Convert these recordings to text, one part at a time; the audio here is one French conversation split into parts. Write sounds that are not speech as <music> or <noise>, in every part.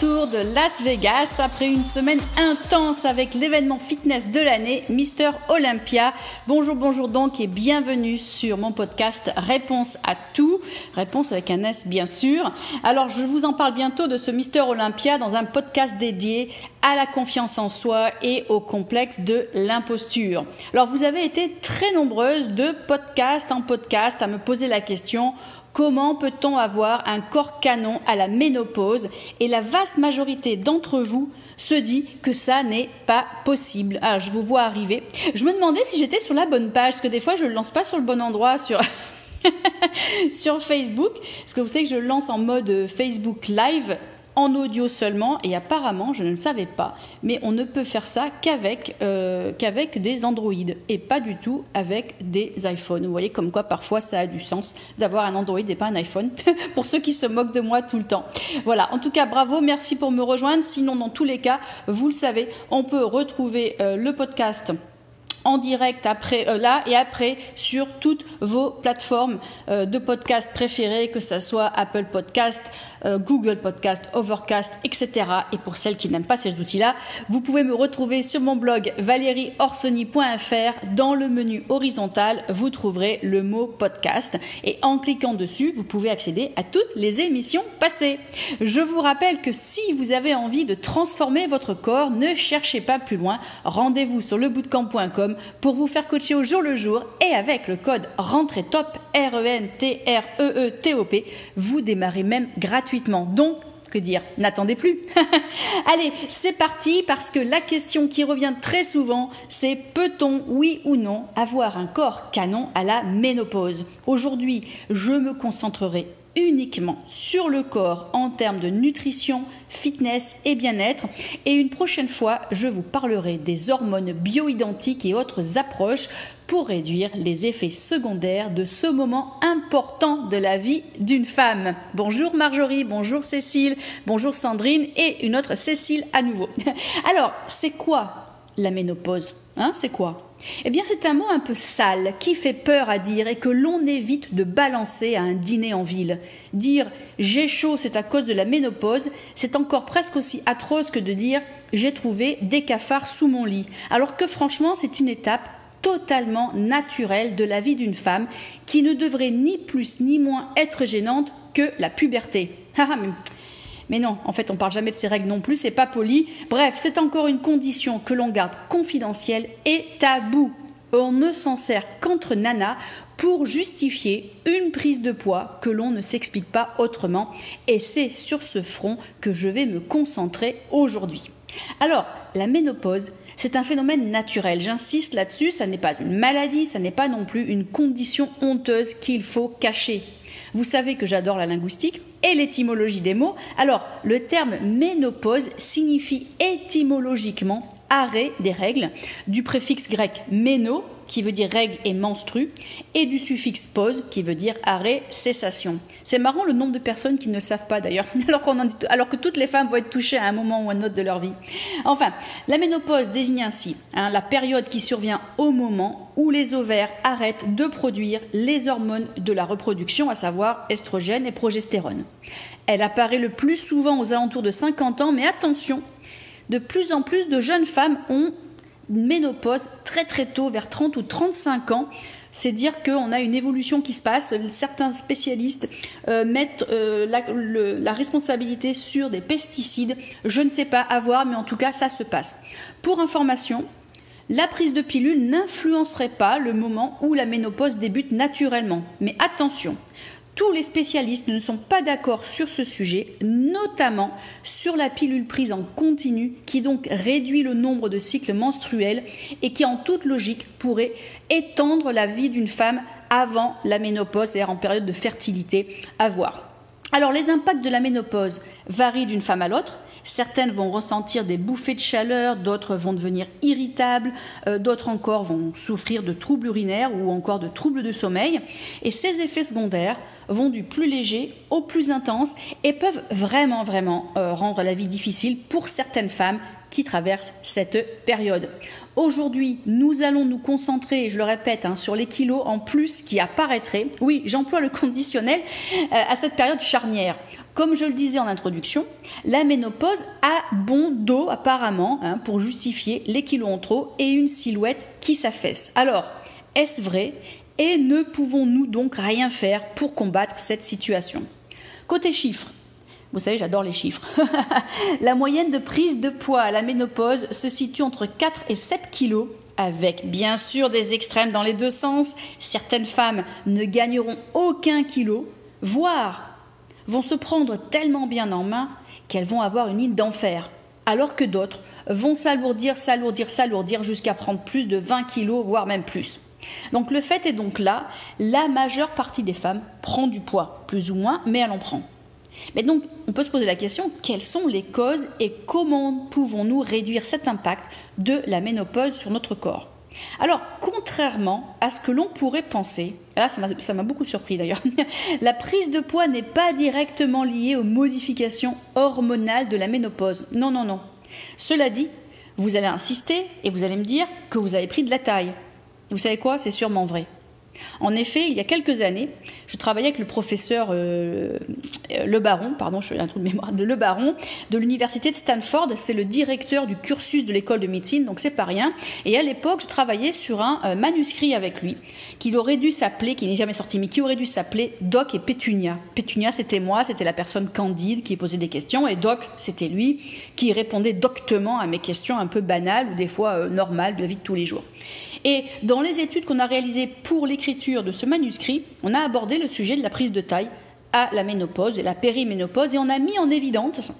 de Las Vegas après une semaine intense avec l'événement fitness de l'année, Mister Olympia. Bonjour, bonjour donc et bienvenue sur mon podcast Réponse à tout. Réponse avec un S bien sûr. Alors je vous en parle bientôt de ce Mister Olympia dans un podcast dédié à la confiance en soi et au complexe de l'imposture. Alors vous avez été très nombreuses de podcast en podcast à me poser la question Comment peut-on avoir un corps canon à la ménopause Et la vaste majorité d'entre vous se dit que ça n'est pas possible. Alors, je vous vois arriver. Je me demandais si j'étais sur la bonne page, parce que des fois, je ne lance pas sur le bon endroit sur, <laughs> sur Facebook. Parce que vous savez que je lance en mode Facebook Live en audio seulement et apparemment je ne le savais pas mais on ne peut faire ça qu'avec euh, qu'avec des Android et pas du tout avec des iPhones. Vous voyez comme quoi parfois ça a du sens d'avoir un Android et pas un iPhone <laughs> pour ceux qui se moquent de moi tout le temps. Voilà. En tout cas bravo merci pour me rejoindre. Sinon dans tous les cas vous le savez on peut retrouver euh, le podcast en direct après euh, là et après sur toutes vos plateformes de podcast préférées, que ce soit Apple Podcast, euh, Google Podcast, Overcast, etc. Et pour celles qui n'aiment pas ces outils-là, vous pouvez me retrouver sur mon blog valérieorsoni.fr. Dans le menu horizontal, vous trouverez le mot podcast. Et en cliquant dessus, vous pouvez accéder à toutes les émissions passées. Je vous rappelle que si vous avez envie de transformer votre corps, ne cherchez pas plus loin. Rendez-vous sur lebootcamp.com pour vous faire coacher au jour le jour et avec le code rentrée top R-E-N-T-R-E-E-T-O-P, vous démarrez même gratuitement donc, que dire N'attendez plus. <laughs> Allez, c'est parti parce que la question qui revient très souvent, c'est peut-on, oui ou non, avoir un corps canon à la ménopause? Aujourd'hui, je me concentrerai uniquement sur le corps en termes de nutrition, fitness et bien-être. Et une prochaine fois, je vous parlerai des hormones bioidentiques et autres approches pour réduire les effets secondaires de ce moment important de la vie d'une femme. Bonjour Marjorie, bonjour Cécile, bonjour Sandrine et une autre Cécile à nouveau. <laughs> Alors, c'est quoi la ménopause hein, C'est quoi? Eh bien, c'est un mot un peu sale qui fait peur à dire et que l'on évite de balancer à un dîner en ville. Dire j'ai chaud, c'est à cause de la ménopause, c'est encore presque aussi atroce que de dire j'ai trouvé des cafards sous mon lit. Alors que franchement, c'est une étape totalement naturelle de la vie d'une femme qui ne devrait ni plus ni moins être gênante que la puberté. <laughs> Mais non, en fait, on parle jamais de ces règles non plus, c'est pas poli. Bref, c'est encore une condition que l'on garde confidentielle et tabou. On ne s'en sert qu'entre nanas pour justifier une prise de poids que l'on ne s'explique pas autrement. Et c'est sur ce front que je vais me concentrer aujourd'hui. Alors, la ménopause, c'est un phénomène naturel. J'insiste là-dessus, ça n'est pas une maladie, ça n'est pas non plus une condition honteuse qu'il faut cacher. Vous savez que j'adore la linguistique et l'étymologie des mots. Alors, le terme ménopause signifie étymologiquement arrêt des règles, du préfixe grec méno, qui veut dire règle et menstru, et du suffixe pause, qui veut dire arrêt, cessation. C'est marrant le nombre de personnes qui ne savent pas d'ailleurs, <laughs> alors, que toutes les femmes vont être touchées à un moment ou à un autre de leur vie. Enfin, la ménopause désigne ainsi hein, la période qui survient au moment où les ovaires arrêtent de produire les hormones de la reproduction, à savoir estrogène et progestérone. Elle apparaît le plus souvent aux alentours de 50 ans, mais attention, de plus en plus de jeunes femmes ont une ménopause très très tôt, vers 30 ou 35 ans. C'est dire qu'on a une évolution qui se passe. Certains spécialistes euh, mettent euh, la, responsabilité sur des pesticides. Je ne sais pas à voir, mais en tout cas, ça se passe. Pour information, la prise de pilule n'influencerait pas le moment où la ménopause débute naturellement. Mais attention, tous les spécialistes ne sont pas d'accord sur ce sujet, notamment sur la pilule prise en continu qui donc réduit le nombre de cycles menstruels et qui en toute logique pourrait étendre la vie d'une femme avant la ménopause, c'est-à-dire en période de fertilité à voir. Alors les impacts de la ménopause varient d'une femme à l'autre. Certaines vont ressentir des bouffées de chaleur, d'autres vont devenir irritables, euh, d'autres encore vont souffrir de troubles urinaires ou encore de troubles de sommeil. Et ces effets secondaires vont du plus léger au plus intense et peuvent vraiment, vraiment euh, rendre la vie difficile pour certaines femmes qui traversent cette période. Aujourd'hui, nous allons nous concentrer, je le répète, hein, sur les kilos en plus qui apparaîtraient. Oui, j'emploie le conditionnel euh, à cette période charnière. Comme je le disais en introduction, la ménopause a bon dos apparemment hein, pour justifier les kilos en trop et une silhouette qui s'affaisse. Alors, est-ce vrai et ne pouvons-nous donc rien faire pour combattre cette situation? Côté chiffres, vous savez, j'adore les chiffres. <laughs> la moyenne de prise de poids à la ménopause se situe entre 4 et 7 kilos, avec bien sûr des extrêmes dans les deux sens. Certaines femmes ne gagneront aucun kilo, voire vont se prendre tellement bien en main qu'elles vont avoir une île d'enfer, alors que d'autres vont s'alourdir, s'alourdir, s'alourdir jusqu'à prendre plus de 20 kilos, voire même plus. Donc le fait est donc là, la majeure partie des femmes prend du poids, plus ou moins, mais elle en prend. Mais donc, on peut se poser la question, quelles sont les causes et comment pouvons-nous réduire cet impact de la ménopause sur notre corps? Alors, contrairement à ce que l'on pourrait penser, là ça m'a beaucoup surpris d'ailleurs, <laughs> la prise de poids n'est pas directement liée aux modifications hormonales de la ménopause. Non, non, non. Cela dit, vous allez insister et vous allez me dire que vous avez pris de la taille. Vous savez quoi? C'est sûrement vrai. En effet, il y a quelques années, je travaillais avec le professeur euh, Le Baron, pardon, je un trou de mémoire, de Le Baron, de l'université de Stanford. C'est le directeur du cursus de l'école de médecine, donc c'est pas rien. Et à l'époque, je travaillais sur un euh, manuscrit avec lui, qui aurait dû s'appeler, qui n'est jamais sorti, mais qui aurait dû s'appeler Doc et Pétunia. Pétunia, c'était moi, c'était la personne candide qui posait des questions, et Doc, c'était lui qui répondait doctement à mes questions un peu banales ou des fois euh, normales de la vie de tous les jours. Et dans les études qu'on a réalisées pour l'écriture de ce manuscrit, on a abordé le sujet de la prise de taille à la ménopause et la périménopause et on a mis en évidence,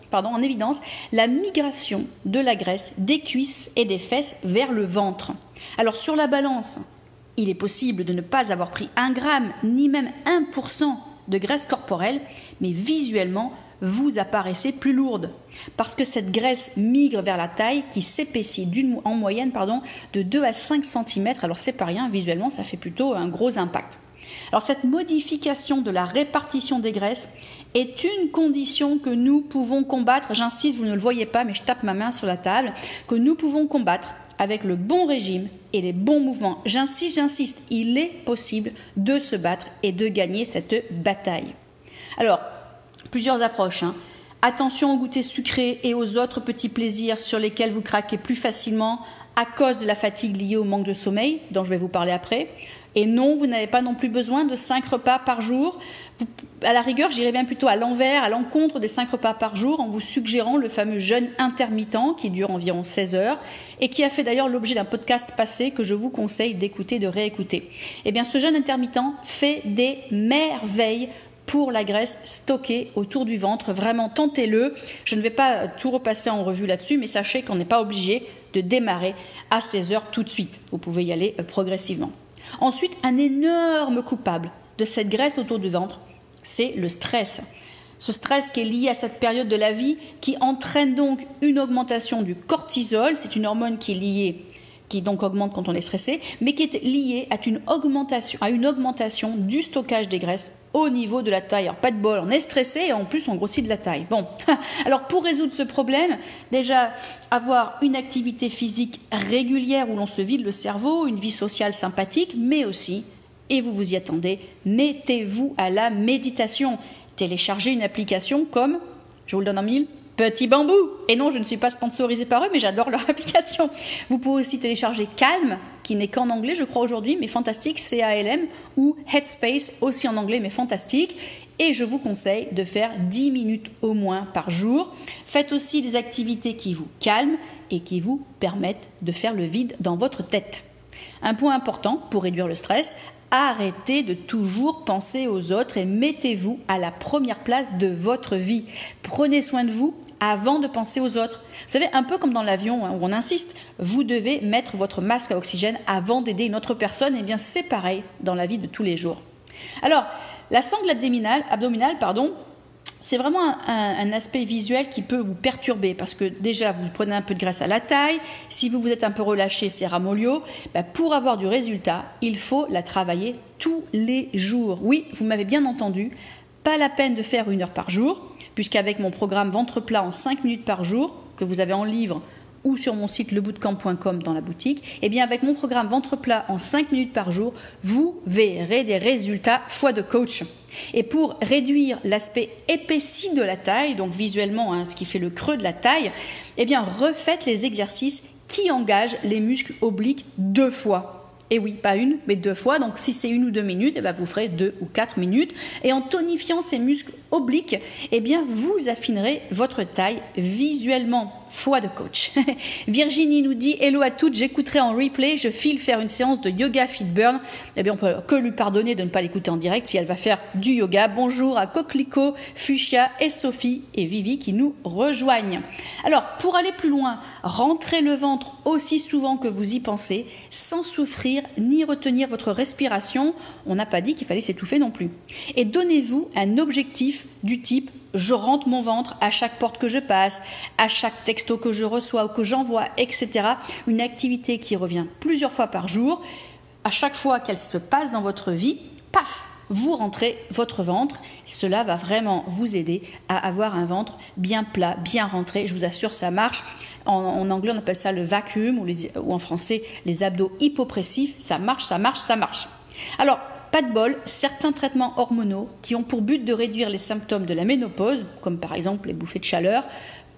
la migration de la graisse des cuisses et des fesses vers le ventre. Alors sur la balance, il est possible de ne pas avoir pris un gramme ni même 1% de graisse corporelle, mais visuellement, vous apparaissez plus lourde. Parce que cette graisse migre vers la taille qui s'épaissit en moyenne pardon, de 2 à 5 cm. Alors c'est pas rien, visuellement ça fait plutôt un gros impact. Alors cette modification de la répartition des graisses est une condition que nous pouvons combattre, j'insiste, vous ne le voyez pas, mais je tape ma main sur la table, que nous pouvons combattre avec le bon régime et les bons mouvements. J'insiste, j'insiste, il est possible de se battre et de gagner cette bataille. Alors, plusieurs approches. Hein. Attention aux goûters sucrés et aux autres petits plaisirs sur lesquels vous craquez plus facilement à cause de la fatigue liée au manque de sommeil, dont je vais vous parler après. Et non, vous n'avez pas non plus besoin de 5 repas par jour. à la rigueur, j'irais bien plutôt à l'envers, à l'encontre des 5 repas par jour, en vous suggérant le fameux jeûne intermittent qui dure environ 16 heures et qui a fait d'ailleurs l'objet d'un podcast passé que je vous conseille d'écouter, de réécouter. Eh bien, ce jeûne intermittent fait des merveilles pour la graisse stockée autour du ventre. Vraiment, tentez-le. Je ne vais pas tout repasser en revue là-dessus, mais sachez qu'on n'est pas obligé de démarrer à 16 heures tout de suite. Vous pouvez y aller euh, progressivement. Ensuite, un énorme coupable de cette graisse autour du ventre, c'est le stress. Ce stress qui est lié à cette période de la vie qui entraîne donc une augmentation du cortisol, c'est une hormone qui est liée qui donc augmente quand on est stressé, mais qui est liée à une augmentation, à une augmentation du stockage des graisses au niveau de la taille. Alors pas de bol, on est stressé et en plus on grossit de la taille. Bon, <laughs> alors pour résoudre ce problème, déjà avoir une activité physique régulière où l'on se vide le cerveau, une vie sociale sympathique, mais aussi, et vous vous y attendez, mettez-vous à la méditation. Téléchargez une application comme, je vous le donne en mille, Petit Bambou. Et non, je ne suis pas sponsorisée par eux, mais j'adore leur <laughs> application. Vous pouvez aussi télécharger Calm, qui n'est qu'en anglais, je crois aujourd'hui, mais fantastique, C-A-L-M, ou Headspace, aussi en anglais, mais fantastique. Et je vous conseille de faire 10 minutes au moins par jour. Faites aussi des activités qui vous calment et qui vous permettent de faire le vide dans votre tête. Un point important pour réduire le stress, Arrêtez de toujours penser aux autres et mettez-vous à la première place de votre vie. Prenez soin de vous avant de penser aux autres. Vous savez, un peu comme dans l'avion hein, où on insiste, vous devez mettre votre masque à oxygène avant d'aider une autre personne. Et eh bien, c'est pareil dans la vie de tous les jours. Alors, la sangle abdominale, pardon, c'est vraiment un, aspect visuel qui peut vous perturber parce que déjà vous prenez un peu de graisse à la taille, si vous vous êtes un peu relâché, c'est ramolio. Bah, pour avoir du résultat, il faut la travailler tous les jours. Oui, vous m'avez bien entendu, pas la peine de faire une heure par jour, puisqu'avec mon programme ventre plat en 5 minutes par jour, que vous avez en livre ou sur mon site lebootcamp.com dans la boutique, et eh bien avec mon programme ventre plat en 5 minutes par jour, vous verrez des résultats foi de coach. Et pour réduire l'aspect épaissi de la taille, donc visuellement hein, ce qui fait le creux de la taille, eh bien refaites les exercices qui engagent les muscles obliques deux fois. Et oui, pas une, mais deux fois. Donc si c'est une ou deux minutes, eh bien, vous ferez deux ou quatre minutes. Et en tonifiant ces muscles obliques, eh bien, vous affinerez votre taille visuellement foi de coach. <laughs> Virginie nous dit Hello à toutes, j'écouterai en replay, je file faire une séance de yoga fit burn. Eh bien, on peut que lui pardonner de ne pas l'écouter en direct si elle va faire du yoga. Bonjour à Coquelicot, Fuchsia et Sophie et Vivi qui nous rejoignent. Alors, pour aller plus loin, rentrez le ventre aussi souvent que vous y pensez, sans souffrir ni retenir votre respiration. On n'a pas dit qu'il fallait s'étouffer non plus. Et donnez-vous un objectif du type je rentre mon ventre à chaque porte que je passe, à chaque texto que je reçois ou que j'envoie, etc. Une activité qui revient plusieurs fois par jour. À chaque fois qu'elle se passe dans votre vie, paf, vous rentrez votre ventre. Cela va vraiment vous aider à avoir un ventre bien plat, bien rentré. Je vous assure, ça marche. En, anglais, on appelle ça le vacuum ou, ou en français les abdos hypopressifs. Ça marche, ça marche, ça marche. Alors, pas de bol, certains traitements hormonaux qui ont pour but de réduire les symptômes de la ménopause, comme par exemple les bouffées de chaleur,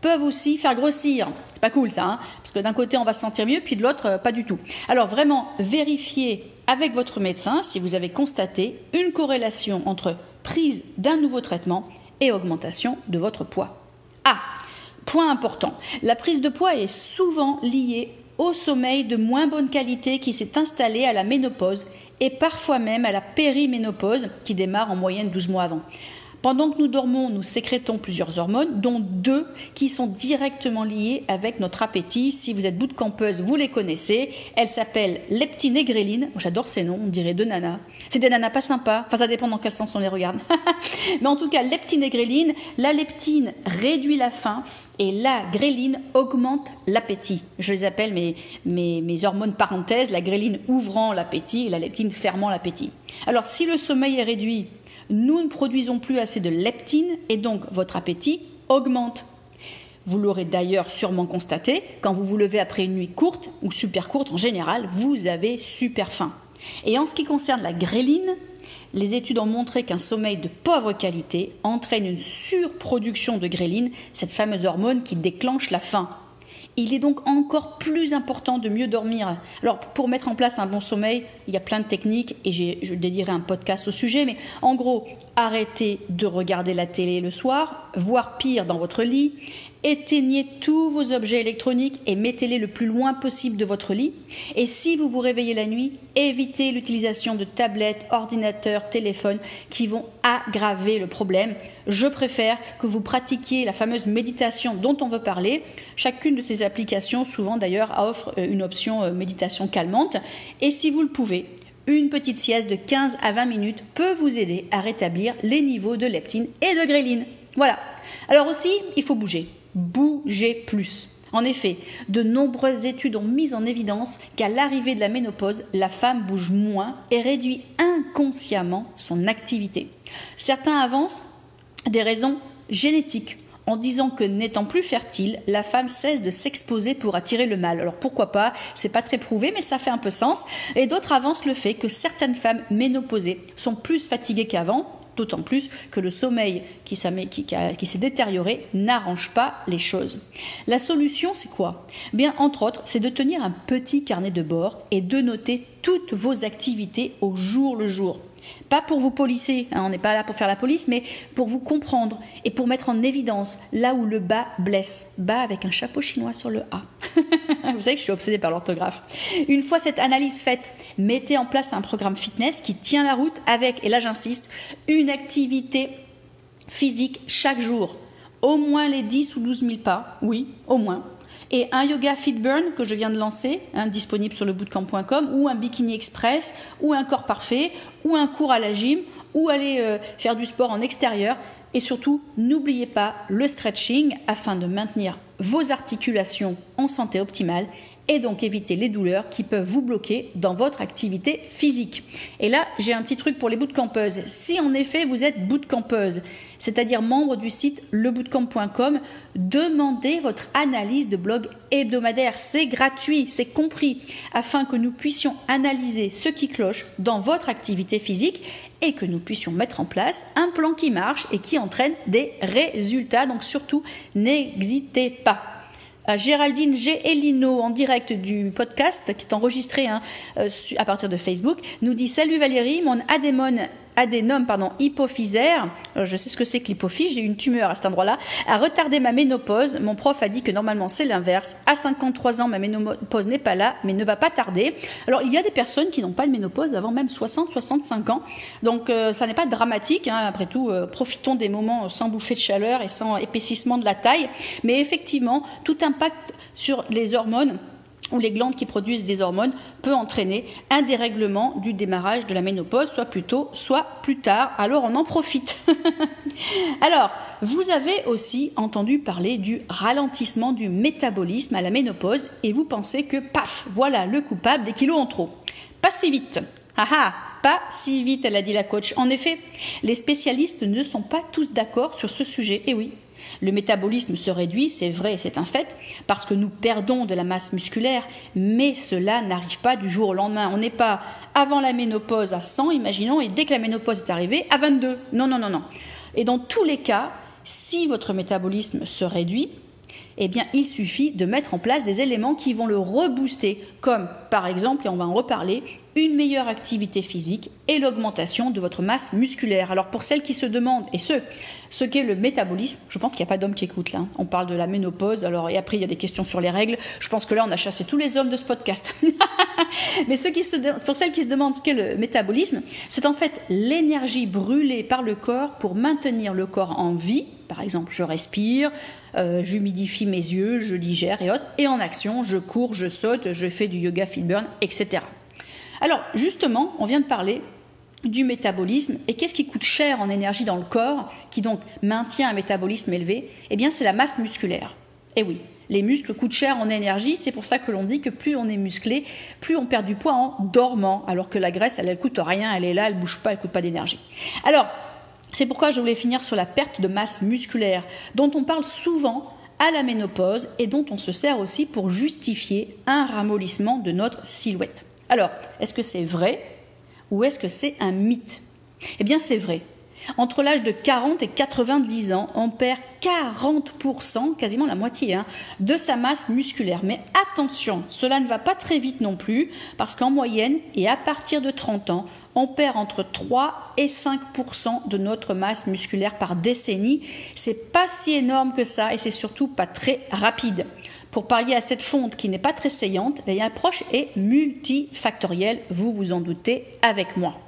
peuvent aussi faire grossir. C'est pas cool ça, hein parce que d'un côté on va se sentir mieux, puis de l'autre euh, pas du tout. Alors vraiment, vérifiez avec votre médecin si vous avez constaté une corrélation entre prise d'un nouveau traitement et augmentation de votre poids. Ah, point important, la prise de poids est souvent liée au sommeil de moins bonne qualité qui s'est installé à la ménopause et parfois même à la périménopause qui démarre en moyenne 12 mois avant. Pendant que nous dormons, nous sécrétons plusieurs hormones, dont deux qui sont directement liées avec notre appétit. Si vous êtes bout de campeuse, vous les connaissez. Elles s'appellent leptine et gréline. J'adore ces noms, on dirait deux nanas. C'est des nanas pas sympas. Enfin, ça dépend dans quel sens on les regarde. <laughs> Mais en tout cas, leptine et gréline. La leptine réduit la faim et la gréline augmente l'appétit. Je les appelle mes hormones parenthèses, la gréline ouvrant l'appétit et la leptine fermant l'appétit. Alors, si le sommeil est réduit, nous ne produisons plus assez de leptine et donc votre appétit augmente. Vous l'aurez d'ailleurs sûrement constaté, quand vous vous levez après une nuit courte ou super courte en général, vous avez super faim. Et en ce qui concerne la gréline, les études ont montré qu'un sommeil de pauvre qualité entraîne une surproduction de gréline, cette fameuse hormone qui déclenche la faim. Il est donc encore plus important de mieux dormir. Alors, pour mettre en place un bon sommeil, il y a plein de techniques et je dédierai un podcast au sujet, mais en gros, arrêtez de regarder la télé le soir, voire pire dans votre lit, éteignez tous vos objets électroniques et mettez-les le plus loin possible de votre lit. Et si vous vous réveillez la nuit, évitez l'utilisation de tablettes, ordinateurs, téléphones qui vont aggraver le problème. Je préfère que vous pratiquiez la fameuse méditation dont on veut parler. Chacune de ces applications, souvent d'ailleurs, offre euh, une option euh, méditation calmante. Et si vous le pouvez, une petite sieste de 15 à 20 minutes peut vous aider à rétablir les niveaux de leptine et de gréline. Voilà. Alors aussi, il faut bouger bouger plus. En effet, de nombreuses études ont mis en évidence qu'à l'arrivée de la ménopause, la femme bouge moins et réduit inconsciemment son activité. Certains avancent des raisons génétiques en disant que n'étant plus fertile, la femme cesse de s'exposer pour attirer le mâle. Alors pourquoi pas C'est pas très prouvé, mais ça fait un peu sens. Et d'autres avancent le fait que certaines femmes ménopausées sont plus fatiguées qu'avant, d'autant plus que le sommeil qui, s'est détérioré n'arrange pas les choses. La solution, c'est quoi? Bien, entre autres, c'est de tenir un petit carnet de bord et de noter toutes vos activités au jour le jour. Pas pour vous polisser, hein, on n'est pas là pour faire la police, mais pour vous comprendre et pour mettre en évidence là où le bas blesse. Bas avec un chapeau chinois sur le A. <laughs> vous savez que je suis obsédée par l'orthographe. Une fois cette analyse faite, mettez en place un programme fitness qui tient la route avec, et là j'insiste, une activité physique chaque jour. Au moins les 10 ou 12 000 pas, oui, au moins et un yoga fit burn que je viens de lancer, hein, disponible sur le bootcamp.com, ou un bikini express, ou un corps parfait, ou un cours à la gym, ou aller euh, faire du sport en extérieur. Et surtout, n'oubliez pas le stretching afin de maintenir vos articulations en santé optimale et donc éviter les douleurs qui peuvent vous bloquer dans votre activité physique. Et là, j'ai un petit truc pour les bootcampeuses. Si en effet vous êtes bootcampeuse, c'est-à-dire membre du site lebootcamp.com, demandez votre analyse de blog hebdomadaire. C'est gratuit, c'est compris, afin que nous puissions analyser ce qui cloche dans votre activité physique et que nous puissions mettre en place un plan qui marche et qui entraîne des résultats. Donc surtout, n'hésitez pas. Géraldine G. Elino, en direct du podcast, qui est enregistré hein, euh, à partir de Facebook, nous dit Salut Valérie, mon adémone adénome pardon, hypophysaire, euh, je sais ce que c'est que l'hypophyse, j'ai une tumeur à cet endroit-là, a retardé ma ménopause. Mon prof a dit que normalement c'est l'inverse. À 53 ans, ma ménopause n'est pas là, mais ne va pas tarder. Alors il y a des personnes qui n'ont pas de ménopause avant même 60-65 ans, donc euh, ça n'est pas dramatique. Hein. Après tout, euh, profitons des moments sans bouffée de chaleur et sans épaississement de la taille. Mais effectivement, tout impact sur les hormones ou les glandes qui produisent des hormones peut entraîner un dérèglement du démarrage de la ménopause, soit plus tôt, soit plus tard. Alors on en profite. <laughs> Alors, vous avez aussi entendu parler du ralentissement du métabolisme à la ménopause et vous pensez que, paf, voilà le coupable des kilos en trop. Pas si vite. Ah ah, pas si vite, elle a dit la coach. En effet, les spécialistes ne sont pas tous d'accord sur ce sujet. Et oui, le métabolisme se réduit, c'est vrai, c'est un fait, parce que nous perdons de la masse musculaire, mais cela n'arrive pas du jour au lendemain. On n'est pas avant la ménopause à 100, imaginons, et dès que la ménopause est arrivée, à 22. Non, non, non, non. Et dans tous les cas, si votre métabolisme se réduit, eh il suffit de mettre en place des éléments qui vont le rebooster, comme par exemple, et on va en reparler, une meilleure activité physique et l'augmentation de votre masse musculaire. Alors pour celles qui se demandent, et ceux, ce qu'est le métabolisme, je pense qu'il n'y a pas d'hommes qui écoutent là. Hein. On parle de la ménopause, alors et après il y a des questions sur les règles. Je pense que là on a chassé tous les hommes de ce podcast. <laughs> Mais ceux qui se, pour celles qui se demandent ce qu'est le métabolisme, c'est en fait l'énergie brûlée par le corps pour maintenir le corps en vie. Par exemple, je respire, euh, j'humidifie mes yeux, je digère et autres. Et en action, je cours, je saute, je fais du yoga, fit burn, etc. Alors justement, on vient de parler du métabolisme et qu'est-ce qui coûte cher en énergie dans le corps, qui donc maintient un métabolisme élevé? Eh bien, c'est la masse musculaire. Eh oui, les muscles coûtent cher en énergie, c'est pour ça que l'on dit que plus on est musclé, plus on perd du poids en dormant, alors que la graisse, elle, elle coûte rien, elle est là, elle bouge pas, elle coûte pas d'énergie. Alors, c'est pourquoi je voulais finir sur la perte de masse musculaire, dont on parle souvent à la ménopause et dont on se sert aussi pour justifier un ramollissement de notre silhouette. Alors, est-ce que c'est vrai ou est-ce que c'est un mythe? Eh bien, c'est vrai. Entre l'âge de 40 et 90 ans, on perd 40%, quasiment la moitié, hein, de sa masse musculaire. Mais attention, cela ne va pas très vite non plus, parce qu'en moyenne, et à partir de 30 ans, on perd entre 3 et 5% de notre masse musculaire par décennie. C'est pas si énorme que ça et c'est surtout pas très rapide. Pour pallier à cette fonte qui n'est pas très saillante, l'approche est multifactorielle, vous vous en doutez avec moi.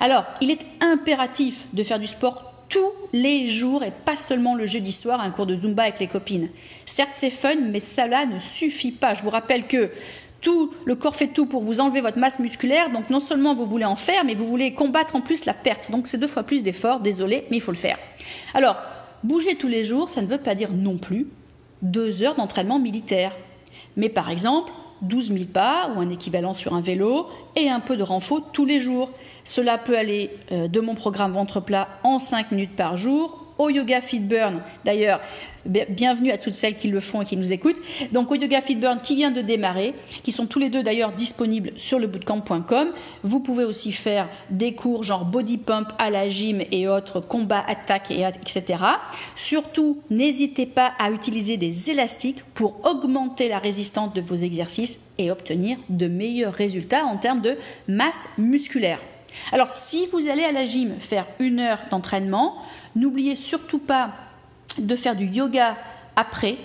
Alors, il est impératif de faire du sport tous les jours et pas seulement le jeudi soir un cours de Zumba avec les copines. Certes, c'est fun, mais cela ne suffit pas. Je vous rappelle que tout, le corps fait tout pour vous enlever votre masse musculaire, donc non seulement vous voulez en faire, mais vous voulez combattre en plus la perte. Donc c'est deux fois plus d'efforts, désolé, mais il faut le faire. Alors, bouger tous les jours, ça ne veut pas dire non plus deux heures d'entraînement militaire. Mais par exemple, 12 000 pas ou un équivalent sur un vélo et un peu de renfort tous les jours. Cela peut aller euh, de mon programme ventre plat en 5 minutes par jour au yoga fit burn. D'ailleurs, bienvenue à toutes celles qui le font et qui nous écoutent. Donc au Yoga Fit Burn qui vient de démarrer, qui sont tous les deux d'ailleurs disponibles sur le bootcamp.com. Vous pouvez aussi faire des cours genre body pump à la gym et autres combats, attaques, et, etc. Surtout, n'hésitez pas à utiliser des élastiques pour augmenter la résistance de vos exercices et obtenir de meilleurs résultats en termes de masse musculaire. Alors si vous allez à la gym faire une heure d'entraînement, n'oubliez surtout pas de faire du yoga après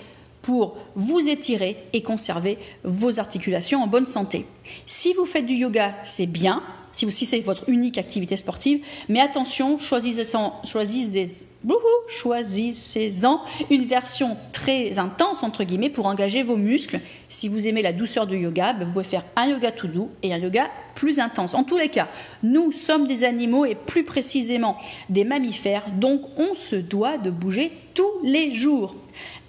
pour vous étirer et conserver vos articulations en bonne santé. Si vous faites du yoga, c'est bien, si, c'est votre unique activité sportive, mais attention, choisissez-en choisissez, choisissez une version très intense, entre guillemets, pour engager vos muscles. Si vous aimez la douceur du yoga, ben, vous pouvez faire un yoga tout doux et un yoga plus intense. En tous les cas, nous sommes des animaux et plus précisément des mammifères, donc on se doit de bouger tous les jours.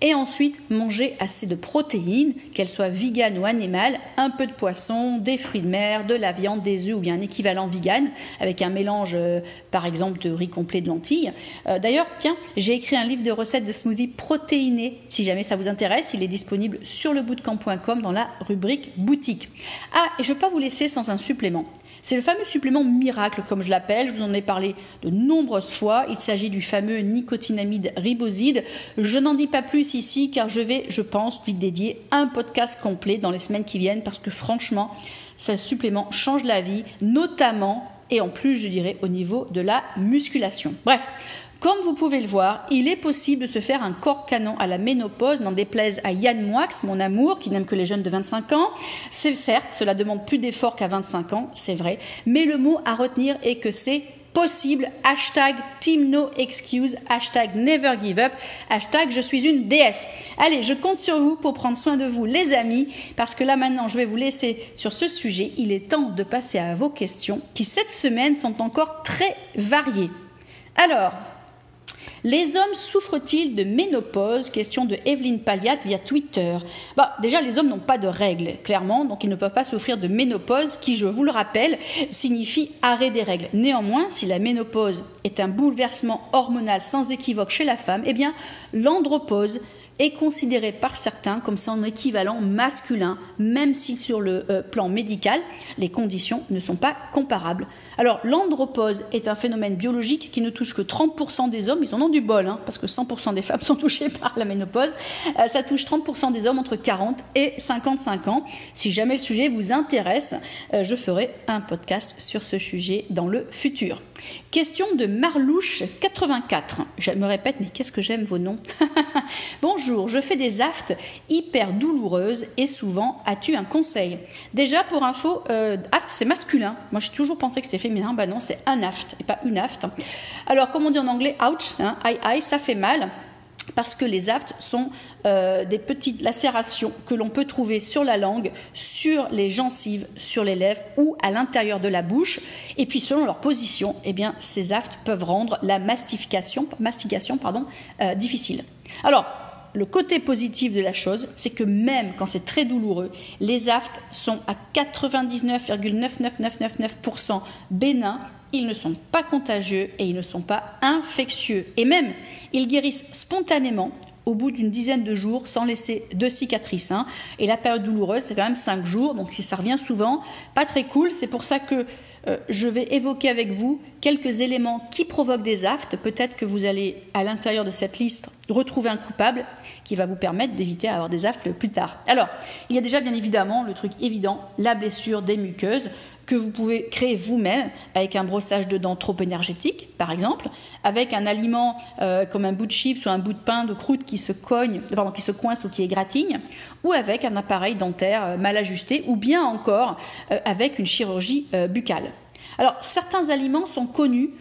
Et ensuite, manger assez de protéines, qu'elles soient vegan ou animales, un peu de poisson, des fruits de mer, de la viande, des œufs ou bien un équivalent vegan, avec un mélange euh, par exemple de riz complet de lentilles. Euh, d'ailleurs, tiens, j'ai écrit un livre de recettes de smoothies protéinés. Si jamais ça vous intéresse, il est disponible sur lebootcamp.com dans la rubrique boutique. Ah, et je ne veux pas vous laisser sans un supplément. C'est le fameux supplément miracle, comme je l'appelle. Je vous en ai parlé de nombreuses fois. Il s'agit du fameux nicotinamide riboside. Je n'en dis pas plus ici car je vais, je pense, lui dédier un podcast complet dans les semaines qui viennent parce que franchement, ce supplément change la vie, notamment et en plus, je dirais, au niveau de la musculation. Bref, comme vous pouvez le voir, il est possible de se faire un corps canon à la ménopause, n'en déplaise à Yann Moix, mon amour, qui n'aime que les jeunes de 25 ans. C'est certes, cela demande plus d'efforts qu'à 25 ans, c'est vrai, mais le mot à retenir est que c'est possible. Hashtag Team No Excuse, hashtag Never Give Up, hashtag Je suis une déesse. Allez, je compte sur vous pour prendre soin de vous, les amis, parce que là maintenant, je vais vous laisser sur ce sujet. Il est temps de passer à vos questions, qui cette semaine sont encore très variées. Alors, les hommes souffrent-ils de ménopause Question de Evelyne Palliat via Twitter. Bah, déjà, les hommes n'ont pas de règles, clairement, donc ils ne peuvent pas souffrir de ménopause, qui, je vous le rappelle, signifie arrêt des règles. Néanmoins, si la ménopause est un bouleversement hormonal sans équivoque chez la femme, eh bien, l'andropause est considéré par certains comme son équivalent masculin, même si sur le euh, plan médical, les conditions ne sont pas comparables. Alors, l'andropause est un phénomène biologique qui ne touche que 30% des hommes. Ils en ont du bol, hein, parce que 100% des femmes <laughs> sont touchées par la ménopause. Euh, ça touche 30% des hommes entre 40 et 55 ans. Si jamais le sujet vous intéresse, euh, je ferai un podcast sur ce sujet dans le futur. Question de Marlouche84. Je me répète, mais qu'est-ce que j'aime vos noms? <laughs> Bonjour, je fais des aftes hyper douloureuses et souvent, as-tu un conseil? Déjà, pour info, euh, c'est masculin. Moi, j'ai toujours pensé que c'est féminin. Bah non, c'est un aft et pas une aft. Alors, comme on dit en anglais, ouch, hein, aïe aïe, ça fait mal parce que les aftes sont euh, des petites lacérations que l'on peut trouver sur la langue, sur les gencives, sur les lèvres ou à l'intérieur de la bouche. Et puis selon leur position, eh bien, ces aftes peuvent rendre la mastification, mastication pardon, euh, difficile. Alors, le côté positif de la chose, c'est que même quand c'est très douloureux, les aftes sont à 99,99999% bénins, ils ne sont pas contagieux et ils ne sont pas infectieux. Et même, ils guérissent spontanément au bout d'une dizaine de jours sans laisser de cicatrices. Hein. Et la période douloureuse, c'est quand même 5 jours, donc si ça revient souvent, pas très cool. C'est pour ça que euh, je vais évoquer avec vous quelques éléments qui provoquent des aftes. Peut-être que vous allez, à l'intérieur de cette liste, retrouver un coupable qui va vous permettre d'éviter d'avoir des aftes plus tard. Alors, il y a déjà bien évidemment le truc évident, la blessure des muqueuses que vous pouvez créer vous-même avec un brossage de dents trop énergétique, par exemple, avec un aliment euh, comme un bout de chips ou un bout de pain de croûte qui se cogne, pardon, qui se coince ou qui égratigne, ou avec un appareil dentaire euh, mal ajusté, ou bien encore euh, avec une chirurgie buccale. Alors, certains aliments sont connus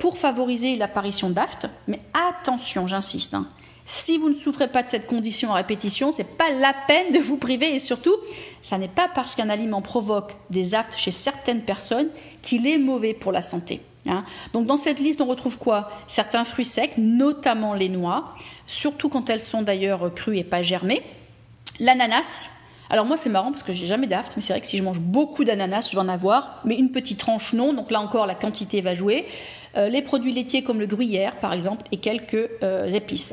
pour favoriser l'apparition d'aftes, mais attention, j'insiste. Hein, si vous ne souffrez pas de cette condition en répétition, c'est pas la peine de vous priver et surtout, ça n'est pas parce qu'un aliment provoque des aftes chez certaines personnes qu'il est mauvais pour la santé. Hein. Donc dans cette liste, on retrouve quoi? Certains fruits secs, notamment les noix, surtout quand elles sont d'ailleurs crues et pas germées. L'ananas. Alors moi c'est marrant parce que j'ai jamais d'aftes, mais c'est vrai que si je mange beaucoup d'ananas, je vais en avoir, mais une petite tranche non. Donc là encore, la quantité va jouer. Euh, les produits laitiers comme le gruyère par exemple et quelques euh, épices.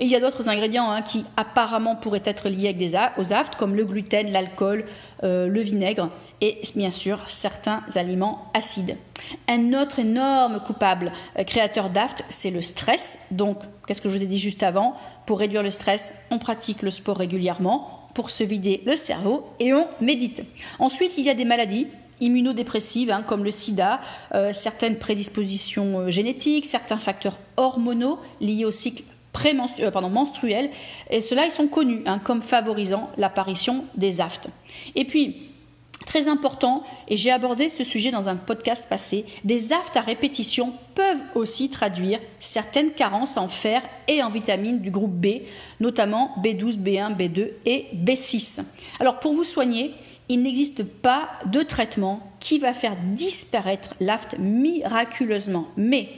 il y a d'autres ingrédients hein, qui apparemment pourraient être liés avec des aux aftes comme le gluten, l'alcool, euh, le vinaigre et bien sûr certains aliments acides. Un autre énorme coupable créateur d'aftes, c'est le stress. Donc, qu'est-ce que je vous ai dit juste avant? Pour réduire le stress, on pratique le sport régulièrement pour se vider le cerveau et on médite. Ensuite, il y a des maladies immunodépressives hein, comme le sida, euh, certaines prédispositions euh, génétiques, certains facteurs hormonaux liés au cycle euh, menstruel, et ceux-là, ils sont connus hein, comme favorisant l'apparition des aftes. Et puis, Très important, et j'ai abordé ce sujet dans un podcast passé, des aftes à répétition peuvent aussi traduire certaines carences en fer et en vitamines du groupe B, notamment B12, B1, B2 et B6. Alors pour vous soigner, il n'existe pas de traitement qui va faire disparaître l'aft miraculeusement. Mais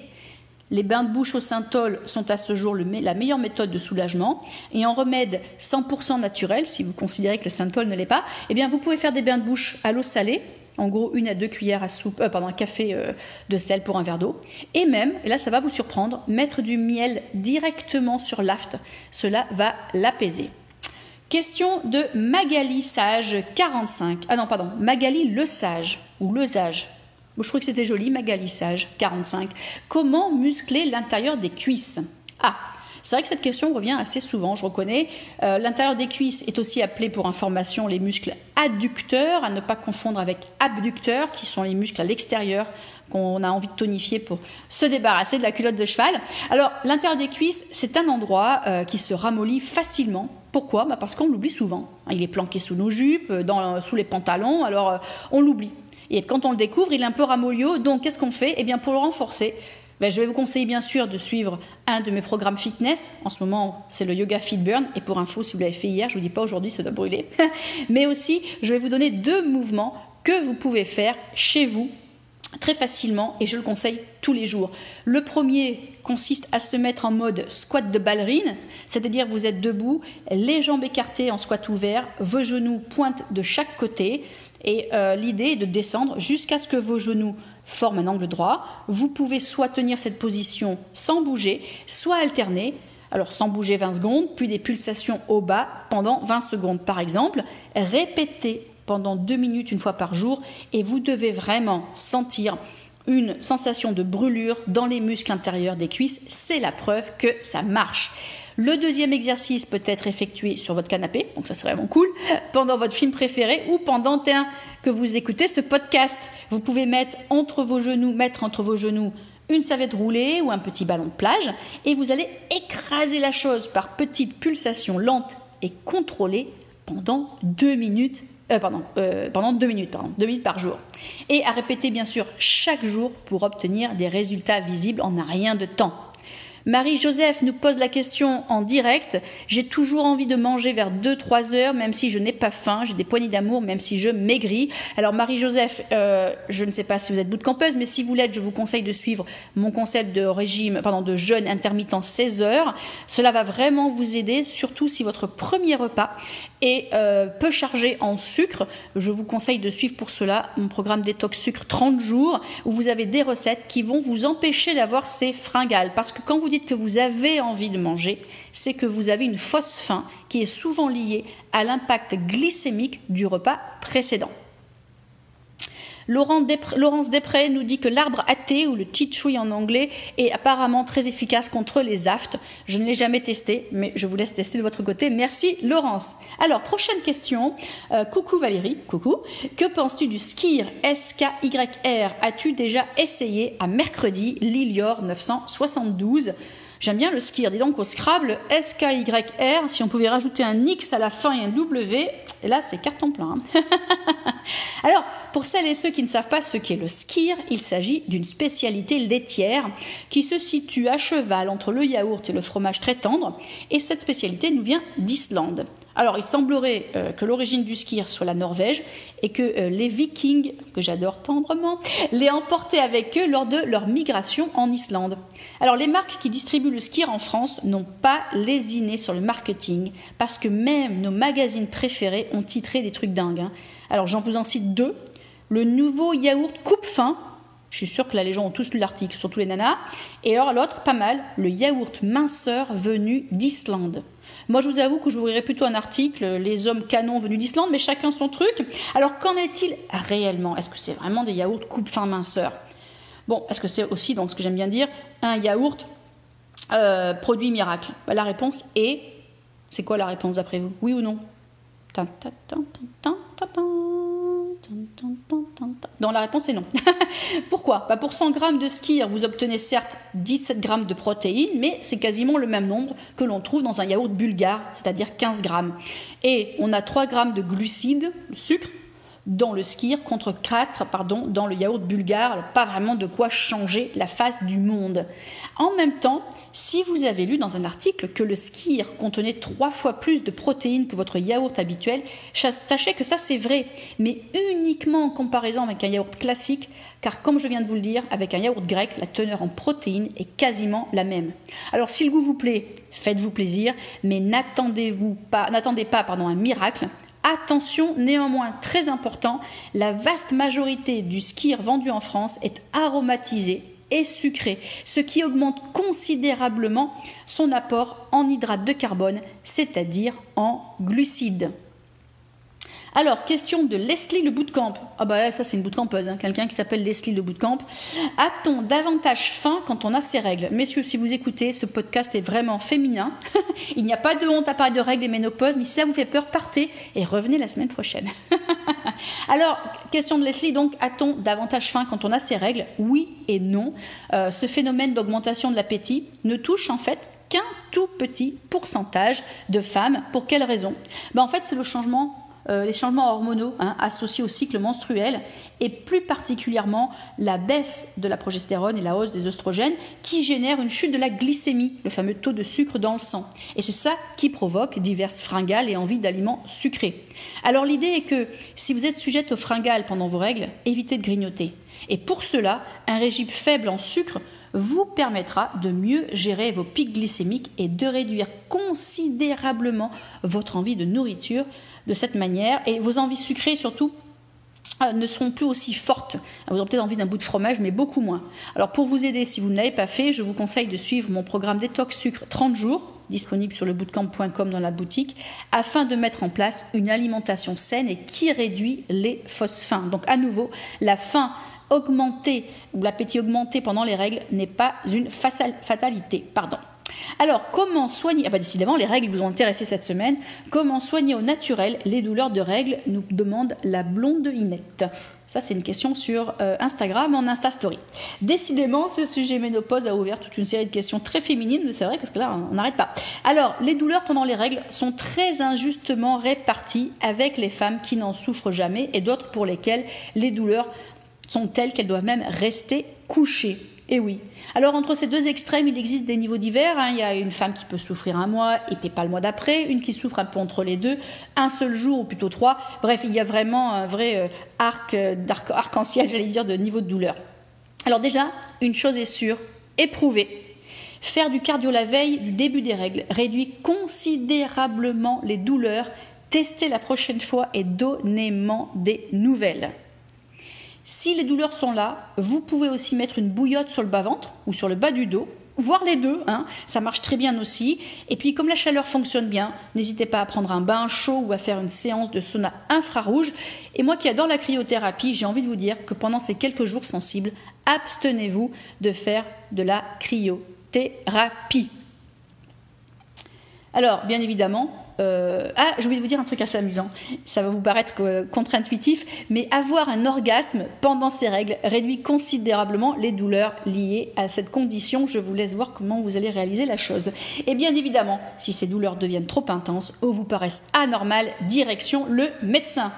les bains de bouche au synthol sont à ce jour la meilleure méthode de soulagement. Et en remède 100% naturel, si vous considérez que le synthol ne l'est pas, eh bien vous pouvez faire des bains de bouche à l'eau salée, en gros une à deux cuillères à soupe, euh, pardon, un café euh, de sel pour un verre d'eau. Et même, et là ça va vous surprendre, mettre du miel directement sur l'aft. Cela va l'apaiser. Question de Magali Sage 45. Ah non, pardon, Magali Le Sage ou Le Sage. je trouvais que c'était joli, Magali Sage 45. Comment muscler l'intérieur des cuisses? Ah, c'est vrai que cette question revient assez souvent, je reconnais. Euh, l'intérieur des cuisses est aussi appelé pour information les muscles adducteurs, à ne pas confondre avec abducteurs, qui sont les muscles à l'extérieur qu'on a envie de tonifier pour se débarrasser de la culotte de cheval. Alors, l'intérieur des cuisses, c'est un endroit euh, qui se ramollit facilement. Pourquoi? Bah, Parce qu'on l'oublie souvent. Il est planqué sous nos jupes, dans, sous les pantalons, alors euh, on l'oublie. Et quand on le découvre, il est un peu ramolliot. Donc, qu'est-ce qu'on fait? Eh bien, pour le renforcer, ben, je vais vous conseiller bien sûr de suivre un de mes programmes fitness. En ce moment, c'est le Yoga Fit Burn. Et pour info, si vous l'avez fait hier, je ne vous dis pas aujourd'hui, ça doit brûler. <laughs> Mais aussi, je vais vous donner deux mouvements que vous pouvez faire chez vous très facilement et je le conseille tous les jours. Le premier consiste à se mettre en mode squat de ballerine, c'est-à-dire vous êtes debout, les jambes écartées en squat ouvert, vos genoux pointent de chaque côté et euh, l'idée est de descendre jusqu'à ce que vos genoux forment un angle droit. Vous pouvez soit tenir cette position sans bouger, soit alterner. Alors sans bouger 20 secondes, puis des pulsations au bas pendant 20 secondes par exemple. Répétez pendant deux minutes une fois par jour et vous devez vraiment sentir une sensation de brûlure dans les muscles intérieurs des cuisses. C'est la preuve que ça marche. Le deuxième exercice peut être effectué sur votre canapé, donc ça serait vraiment cool, <laughs> pendant votre film préféré ou pendant que vous écoutez ce podcast. Vous pouvez mettre entre vos genoux, mettre entre vos genoux une savette roulée ou un petit ballon de plage et vous allez écraser la chose par petites pulsations lentes et contrôlées pendant deux minutes euh, euh, deux minutes par jour. Et à répéter bien sûr chaque jour pour obtenir des résultats visibles en un rien de temps. Marie-Joseph nous pose la question en direct. J'ai toujours envie de manger vers 2-3 heures, même si je n'ai pas faim. J'ai des poignées d'amour, même si je maigris. Alors Marie-Joseph, euh, je ne sais pas si vous êtes bootcampeuse, mais si vous l'êtes, je vous conseille de suivre mon concept de régime, pardon, de jeûne intermittent 16 heures. Cela va vraiment vous aider, surtout si votre premier repas est euh, peu chargé en sucre. Je vous conseille de suivre pour cela mon programme détox sucre 30 jours, où vous avez des recettes qui vont vous empêcher d'avoir ces fringales. Parce que quand vous dites que vous avez envie de manger, c'est que vous avez une fausse faim qui est souvent liée à l'impact glycémique du repas précédent. Laurence Després nous dit que l'arbre athée, ou le tea en anglais, est apparemment très efficace contre les aftes. Je ne l'ai jamais testé, mais je vous laisse tester de votre côté. Merci Laurence. Alors, prochaine question. Euh, coucou Valérie, coucou. Que penses-tu du skir SKYR As-tu déjà essayé à mercredi Lilior 972 J'aime bien le skier. Dis donc au Scrabble, SKYR, si on pouvait rajouter un X à la fin et un W, et là c'est carton plein. Hein. <laughs> Alors, pour celles et ceux qui ne savent pas ce qu'est le skir, il s'agit d'une spécialité laitière qui se situe à cheval entre le yaourt et le fromage très tendre, et cette spécialité nous vient d'Islande. Alors, il semblerait euh, que l'origine du skir soit la Norvège et que euh, les Vikings, que j'adore tendrement, <laughs> l'aient emporté avec eux lors de leur migration en Islande. Alors, les marques qui distribuent le skir en France n'ont pas lésiné sur le marketing parce que même nos magazines préférés ont titré des trucs dingues. Hein. Alors, j'en vous en cite deux. Le nouveau yaourt coupe-fin. Je suis sûre que là, les gens ont tous lu l'article, surtout les nanas. Et alors, l'autre, pas mal, le yaourt minceur venu d'Islande. Moi, je vous avoue que j'ouvrirais plutôt un article, les hommes canons venus d'Islande, mais chacun son truc. Alors, qu'en est-il réellement? Est-ce que c'est vraiment des yaourts coupe-fin minceur? Bon, est-ce que c'est aussi, donc ce que j'aime bien dire, un yaourt euh, produit miracle? Bah, La réponse est. C'est quoi la réponse d'après vous? Oui ou non? Non, la réponse est non. <laughs> Pourquoi? Bah, Pour 100 grammes de skir, vous obtenez certes 17 grammes de protéines, mais c'est quasiment le même nombre que l'on trouve dans un yaourt bulgare, c'est-à-dire 15 grammes. Et on a 3 grammes de glucides, le sucre, dans le skir contre 4 pardon, dans le yaourt bulgare. pas vraiment de quoi changer la face du monde. En même temps, si vous avez lu dans un article que le skir contenait trois fois plus de protéines que votre yaourt habituel, sachez que ça c'est vrai, mais uniquement en comparaison avec un yaourt classique, car comme je viens de vous le dire, avec un yaourt grec, la teneur en protéines est quasiment la même. Alors s'il vous plaît, faites-vous plaisir, mais n'attendez-vous pas, n'attendez pas pardon, un miracle. Attention, néanmoins très important, la vaste majorité du skir vendu en France est aromatisé et sucré, ce qui augmente considérablement son apport en hydrate de carbone, c'est-à-dire en glucides. Alors, question de Leslie le bootcamp. Ah bah ça c'est une bootcampeuse, hein. quelqu'un qui s'appelle Leslie le bootcamp. A-t-on davantage faim quand on a ses règles? Messieurs, si vous écoutez, ce podcast est vraiment féminin. <laughs> Il n'y a pas de honte à parler de règles et ménopause, mais si ça vous fait peur, partez et revenez la semaine prochaine. <laughs> Alors, question de Leslie, donc, a-t-on davantage faim quand on a ses règles? Oui et non. Euh, ce phénomène d'augmentation de l'appétit ne touche en fait qu'un tout petit pourcentage de femmes. Pour quelle raison? Ben, En fait, c'est le changement euh, les changements hormonaux hein, associés au cycle menstruel et plus particulièrement la baisse de la progestérone et la hausse des oestrogènes qui génèrent une chute de la glycémie, le fameux taux de sucre dans le sang. Et c'est ça qui provoque diverses fringales et envie d'aliments sucrés. Alors l'idée est que si vous êtes sujette aux fringales pendant vos règles, évitez de grignoter. Et pour cela, un régime faible en sucre vous permettra de mieux gérer vos pics glycémiques et de réduire considérablement votre envie de nourriture de cette manière. Et vos envies sucrées, surtout, euh, ne seront plus aussi fortes. Vous aurez peut-être envie d'un bout de fromage, mais beaucoup moins. Alors pour vous aider, si vous ne l'avez pas fait, je vous conseille de suivre mon programme Détox Sucre 30 jours, disponible sur le bootcamp.com dans la boutique, afin de mettre en place une alimentation saine et qui réduit les fausses. Donc à nouveau, la faim augmentée ou l'appétit augmenté pendant les règles n'est pas une fatalité. Pardon. Alors, comment soigner Ah bah décidément, les règles vous ont intéressé cette semaine. Comment soigner au naturel les douleurs de règles nous demande la blonde Inette. Ça, c'est une question sur euh, Instagram en Insta Story. Décidément, ce sujet ménopause a ouvert toute une série de questions très féminines, c'est vrai, parce que là, on n'arrête pas. Alors, les douleurs pendant les règles sont très injustement réparties avec les femmes qui n'en souffrent jamais et d'autres pour lesquelles les douleurs sont telles qu'elles doivent même rester couchées. Et eh oui. Alors entre ces deux extrêmes, il existe des niveaux divers. Hein. Il y a une femme qui peut souffrir un mois et pas le mois d'après, une qui souffre un peu entre les deux, un seul jour ou plutôt trois. Bref, il y a vraiment un vrai euh, arc euh, <laughs> arc-en-ciel, j'allais dire, de niveau de douleur. Alors déjà, une chose est sûre, éprouvée. Faire du cardio la veille du début des règles réduit considérablement les douleurs. Testez la prochaine fois et donnez-moi des nouvelles. Si les douleurs sont là, vous pouvez aussi mettre une bouillotte sur le bas-ventre ou sur le bas du dos, voire les deux, hein, ça marche très bien aussi. Et puis comme la chaleur fonctionne bien, n'hésitez pas à prendre un bain chaud ou à faire une séance de sauna infrarouge. Et moi qui adore la cryothérapie, j'ai envie de vous dire que pendant ces quelques jours sensibles, abstenez-vous de faire de la cryothérapie. Alors, bien évidemment, euh, ah, je voulais vous dire un truc assez amusant. Ça va vous paraître contre-intuitif, mais avoir un orgasme pendant ces règles réduit considérablement les douleurs liées à cette condition. Je vous laisse voir comment vous allez réaliser la chose. Et bien évidemment, si ces douleurs deviennent trop intenses ou vous paraissent anormales, direction le médecin.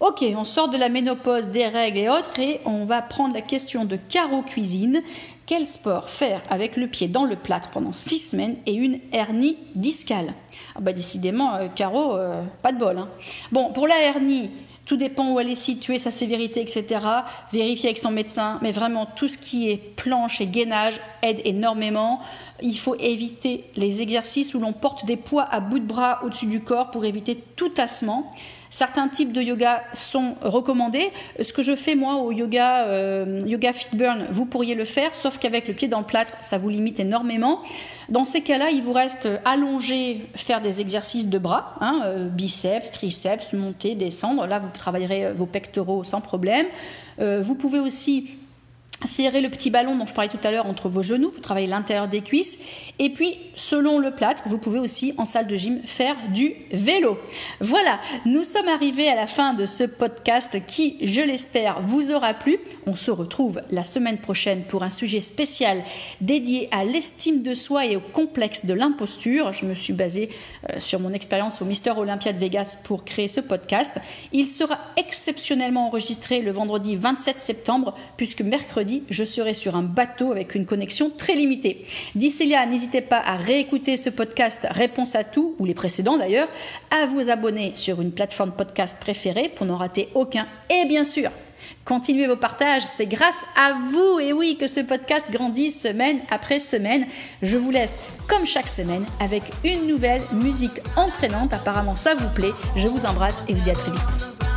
Ok, on sort de la ménopause, des règles et autres, et on va prendre la question de Caro Cuisine. Quel sport faire avec le pied dans le plâtre pendant six semaines et une hernie discale ah bah décidément, euh, Caro, euh, pas de bol. Hein. Bon, pour la hernie, tout dépend où elle est située, sa sévérité, etc. Vérifier avec son médecin. Mais vraiment, tout ce qui est planche et gainage aide énormément. Il faut éviter les exercices où l'on porte des poids à bout de bras au-dessus du corps pour éviter tout tassement. Certains types de yoga sont recommandés. Ce que je fais moi au yoga, euh, yoga fit burn, vous pourriez le faire, sauf qu'avec le pied dans le plâtre, ça vous limite énormément. Dans ces cas-là, il vous reste allongé, faire des exercices de bras, hein, euh, biceps, triceps, monter, descendre. Là, vous travaillerez vos pectoraux sans problème. Euh, vous pouvez aussi serrez le petit ballon dont je parlais tout à l'heure entre vos genoux, vous travaillez l'intérieur des cuisses. Et puis, selon le plâtre, vous pouvez aussi en salle de gym faire du vélo. Voilà, nous sommes arrivés à la fin de ce podcast qui, je l'espère, vous aura plu. On se retrouve la semaine prochaine pour un sujet spécial dédié à l'estime de soi et au complexe de l'imposture. Je me suis basée euh, sur mon expérience au Mister Olympia de Vegas pour créer ce podcast. Il sera exceptionnellement enregistré le vendredi 27 septembre puisque je serai sur un bateau avec une connexion très limitée. D'ici là, n'hésitez pas à réécouter ce podcast Réponse à tout, ou les précédents d'ailleurs, à vous abonner sur une plateforme podcast préférée pour n'en rater aucun. Et bien sûr, Continuez vos partages, c'est grâce à vous et oui que ce podcast grandit semaine après semaine. Je vous laisse comme chaque semaine avec une nouvelle musique entraînante. Apparemment ça vous plaît. Je vous embrasse et vous dis à très vite.